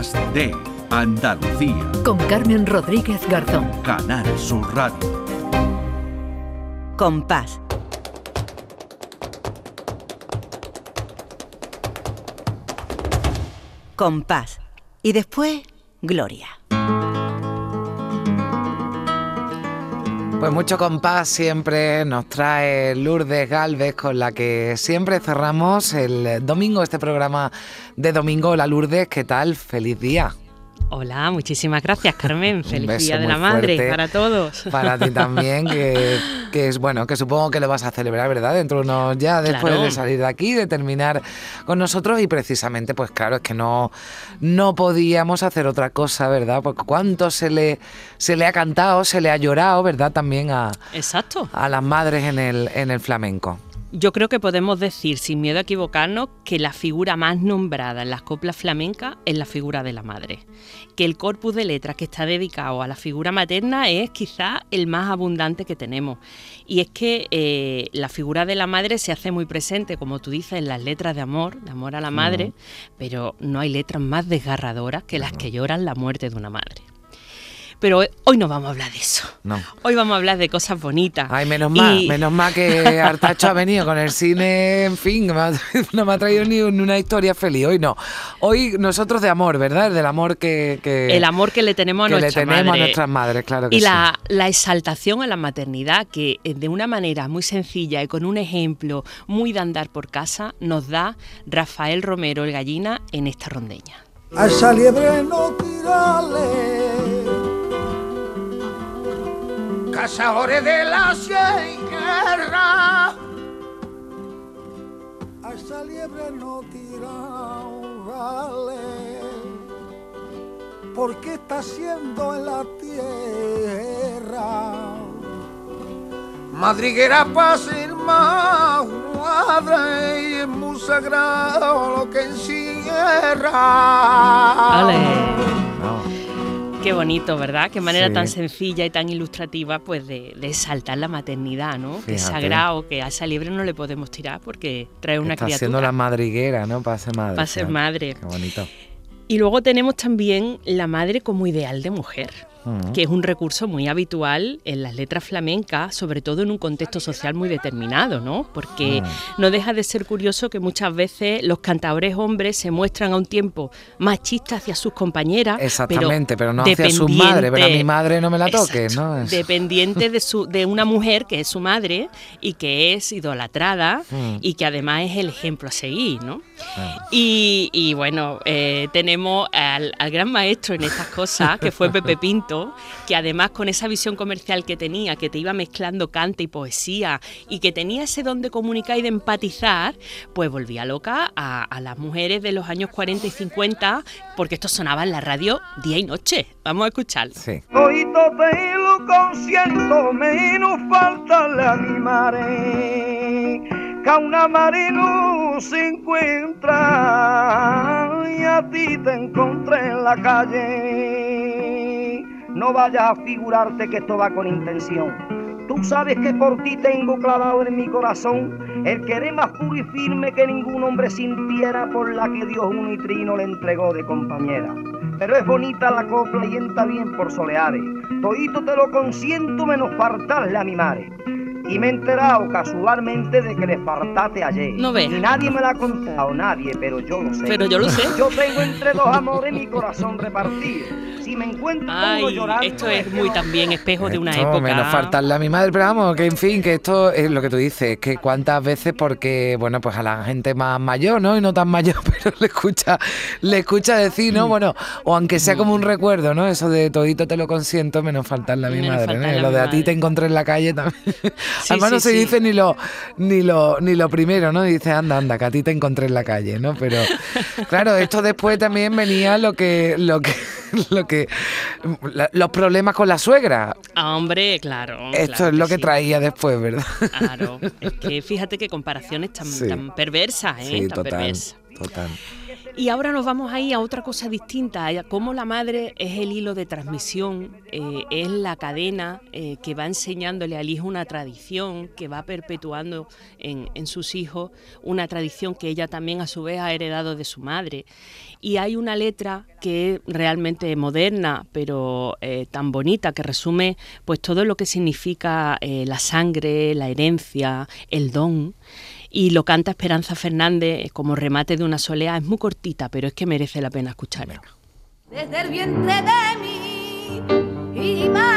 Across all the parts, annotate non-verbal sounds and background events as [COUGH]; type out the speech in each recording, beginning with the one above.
Días de Andalucía. Con Carmen Rodríguez Garzón. Canal Sur Radio. Compás. Compás. Y después, Gloria. Pues mucho compás siempre nos trae Lourdes Galvez, con la que siempre cerramos el domingo este programa de domingo. Hola Lourdes, ¿qué tal? Feliz día. Hola, muchísimas gracias Carmen. [LAUGHS] Feliz Día de la Madre para todos. Para ti también, [LAUGHS] que, es bueno, que supongo que lo vas a celebrar, ¿verdad? Dentro de unos ya después de salir de aquí, de terminar con nosotros y precisamente, pues claro, es que no, no podíamos hacer otra cosa, ¿verdad? Porque cuánto se le, se le ha cantado, se le ha llorado, ¿verdad? También a, Exacto. a las madres en el, en el flamenco. Yo creo que podemos decir, sin miedo a equivocarnos, que la figura más nombrada en las coplas flamencas es la figura de la madre. Que el corpus de letras que está dedicado a la figura materna es quizá el más abundante que tenemos. Y es que eh, la figura de la madre se hace muy presente, como tú dices, en las letras de amor, de amor a la madre, pero no hay letras más desgarradoras que las que lloran la muerte de una madre. Pero hoy no vamos a hablar de eso. No. Hoy vamos a hablar de cosas bonitas. Ay, menos mal, menos mal que [LAUGHS] Artacho ha venido con el cine, en fin, [LAUGHS] no me ha traído ni una historia feliz. Hoy no. Hoy nosotros de amor, ¿verdad? Del amor que, el amor que le tenemos a, que le tenemos a nuestras madres, claro que y sí. la, la exaltación a la maternidad, que eh, de una manera muy sencilla y con un ejemplo muy de andar por casa, nos da Rafael Romero el Gallina en esta rondeña. A esa liebre no tirale cazadores de la guerra. A esa liebre no tirale, porque está haciendo en la tierra. Madriguera para ser más madre y es muy sagrado lo que encierra. Qué bonito, ¿verdad? Qué manera tan sencilla y tan ilustrativa pues de, de saltar la maternidad, ¿no? Que es sagrado, que a esa liebre no le podemos tirar porque trae una Está criatura. haciendo la madriguera, ¿no? Para ser madre. Para ser madre. Qué bonito. Y luego tenemos también la madre como ideal de mujer que es un recurso muy habitual en las letras flamencas, sobre todo en un contexto social muy determinado, ¿no? Porque no deja de ser curioso que muchas veces los cantadores hombres se muestran a un tiempo machistas hacia sus compañeras. Exactamente, pero, no hacia su madre, pero a mi madre no me la toque, ¿no? Dependiente de, su, de una mujer que es su madre y que es idolatrada mm. y que además es el ejemplo a seguir, ¿no? Y, bueno, eh, tenemos al, al gran maestro en estas cosas, que fue Pepe Pinto, que además con esa visión comercial que tenía, que te iba mezclando cante y poesía y que tenía ese don de comunicar y de empatizar, pues volvía loca a, las mujeres de los años 40 y 50, porque esto sonaba en la radio día y noche. Vamos a escuchar. Sí. Hoy te lo consiento, menos falta la madre que una madre no se encuentra y a ti te encontré en la calle. No vayas a figurarte que esto va con intención. Tú sabes que por ti tengo clavado en mi corazón el querer más puro y firme que ningún hombre sintiera por la que Dios un nitrino le entregó de compañera. Pero es bonita la copla y entra bien por soleares. Todito te lo consiento menos faltarle a mi madre. Y me he enterado casualmente de que le faltaste ayer. No ve. Y nadie me lo ha contado, nadie, pero yo lo sé. Pero yo lo sé. Yo tengo entre dos amores mi corazón repartido. Si me encuentro Ay, llorando, esto es muy también espejo de una época. Menos faltarle a mi madre, pero vamos, que en fin, que esto es lo que tú dices, que cuántas veces porque, bueno, pues a la gente más mayor, ¿no? Y no tan mayor, [LAUGHS] pero le escucha, le escucha decir, ¿no? Bueno, o aunque sea como un recuerdo, ¿no? Eso de todito te lo consiento, menos faltarle a mi madre, ¿no? Lo de a ti te encontré en la calle también. Además no se dice ni lo, ni lo, ni lo primero, ¿no? Dice, anda, anda, que a ti te encontré en la calle, ¿no? Pero [LAUGHS] claro, esto después también venía lo que, lo que, [LAUGHS] lo que, los problemas con la suegra. Ah, hombre, claro. Esto es lo que, traía después, ¿verdad? Claro. Es que [LAUGHS] fíjate qué comparaciones tan, tan perversas, ¿eh? Sí, tan total, total. Y ahora nos vamos ahí a otra cosa distinta, a cómo la madre es el hilo de transmisión, eh, es la cadena eh, que va enseñándole al hijo una tradición, que va perpetuando en, sus hijos una tradición que ella también a su vez ha heredado de su madre. Y hay una letra que es realmente moderna, pero eh, tan bonita, que resume pues todo lo que significa la sangre, la herencia, el don y lo canta Esperanza Fernández como remate de una soleá. Es muy cortita, pero es que merece la pena escucharla. Desde el vientre de mí y madre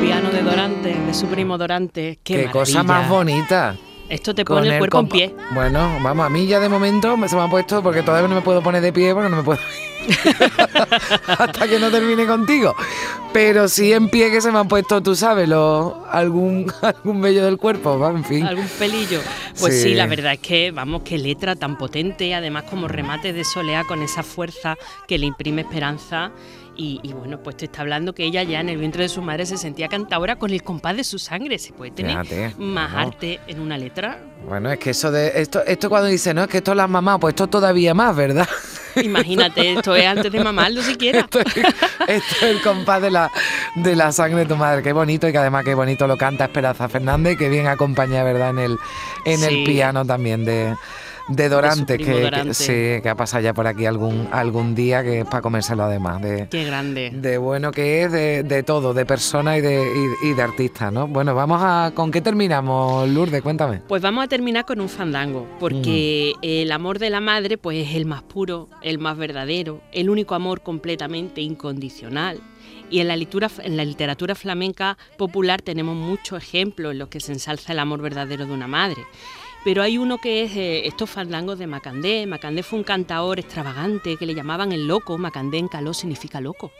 piano de Dorante, de su primo Dorante. Qué, Qué cosa más bonita. Esto te pone el cuerpo en pie. Bueno, vamos, a mí ya de momento me- se me ha puesto, porque todavía no me puedo poner de pie porque no me puedo [LAUGHS] hasta que no termine contigo. Pero sí en pie que se me han puesto, tú sabes, lo, algún, [LAUGHS] algún vello del cuerpo, va, en fin. algún pelillo. Pues sí. Sí. la verdad es que, vamos, qué letra tan potente, además como remate de soleá con esa fuerza que le imprime esperanza. Y, y bueno, pues te está hablando que ella ya en el vientre de su madre se sentía cantadora con el compás de su sangre. ¿Se puede tener Fíjate, más arte en una letra? Bueno, es que eso de esto, esto cuando dice, no, es que esto es las mamás, pues esto todavía más, ¿verdad? [LAUGHS] Imagínate, esto es antes de mamarlo siquiera. Esto es, esto es el compás de la, de la sangre de tu madre. Qué bonito y que además qué bonito lo canta Esperanza Fernández, que bien acompaña, ¿verdad? En el, en Sí. el piano también de, de Dorante, que, que- Dorante. sí, que ha pasado ya por aquí algún, algún día, que es para comérselo además. De, Qué grande. de bueno que es, de, de todo, de persona y de, y, y de artista, ¿no? Bueno, vamos a. ¿Con qué terminamos, Lourdes? Cuéntame. Pues vamos a terminar con un fandango, porque el amor de la madre pues es el más puro, el más verdadero, el único amor completamente incondicional. Y en la, literatura, en la literatura flamenca popular tenemos muchos ejemplos en los que se ensalza el amor verdadero de una madre. Pero hay uno que es eh, estos fandangos de Macandé. Macandé fue un cantador extravagante que le llamaban el loco. Macandé en caló significa loco.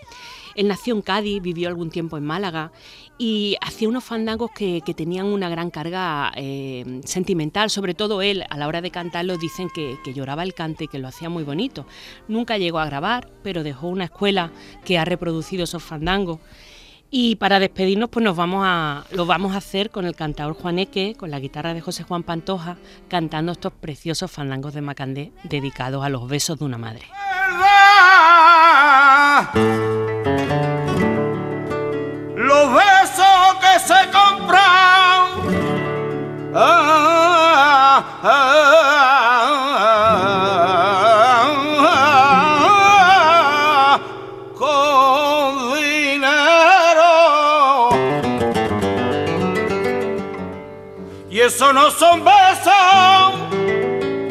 Él nació en Cádiz, vivió algún tiempo en Málaga y hacía unos fandangos que, tenían una gran carga eh, sentimental. Sobre todo él, a la hora de cantarlos, dicen que, que lloraba el cante y que lo hacía muy bonito. Nunca llegó a grabar, pero dejó una escuela que ha reproducido esos fandangos. Y para despedirnos, pues nos vamos a, lo vamos a hacer con el cantador Juaneque, con la guitarra de José Juan Pantoja, cantando estos preciosos fandangos de Macandé dedicados a los besos de una madre. Los besos que se compran ah, ah, No son besos.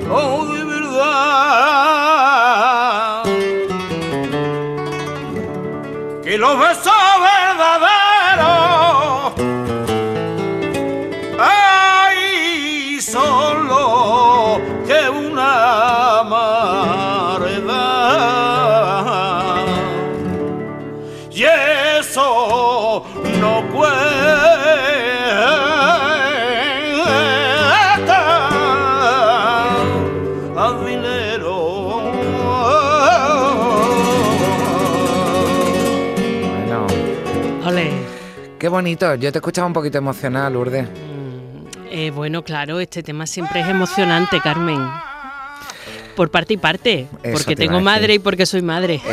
Oh, de verdad. Que los besos verdaderos ay solo que una da y eso no cuesta qué bonito. Yo te escuchaba un poquito emocional, Lourdes. Eh, bueno, claro, este tema siempre es emocionante, Carmen. Por parte y parte, Eso porque te tengo madre y porque soy madre. [LAUGHS]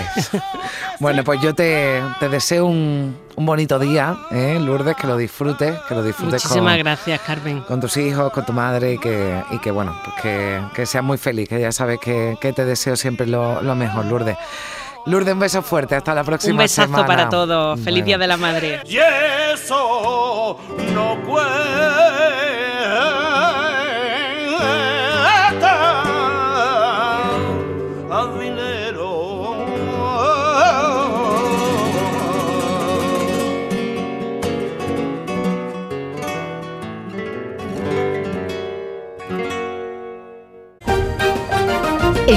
Bueno, pues yo te, te deseo un, un bonito día, ¿eh, Lourdes, que lo disfrutes, que lo disfrutes Muchísimas con, gracias, Carmen. con tus hijos, con tu madre y que, y que bueno, pues que, que seas muy feliz, que ya sabes que, que te deseo siempre lo, lo mejor, Lourdes. Lourdes, un beso fuerte, hasta la próxima Un besazo semana. para todos. Feliz Bueno. Día de la Madre. y eso no cuesta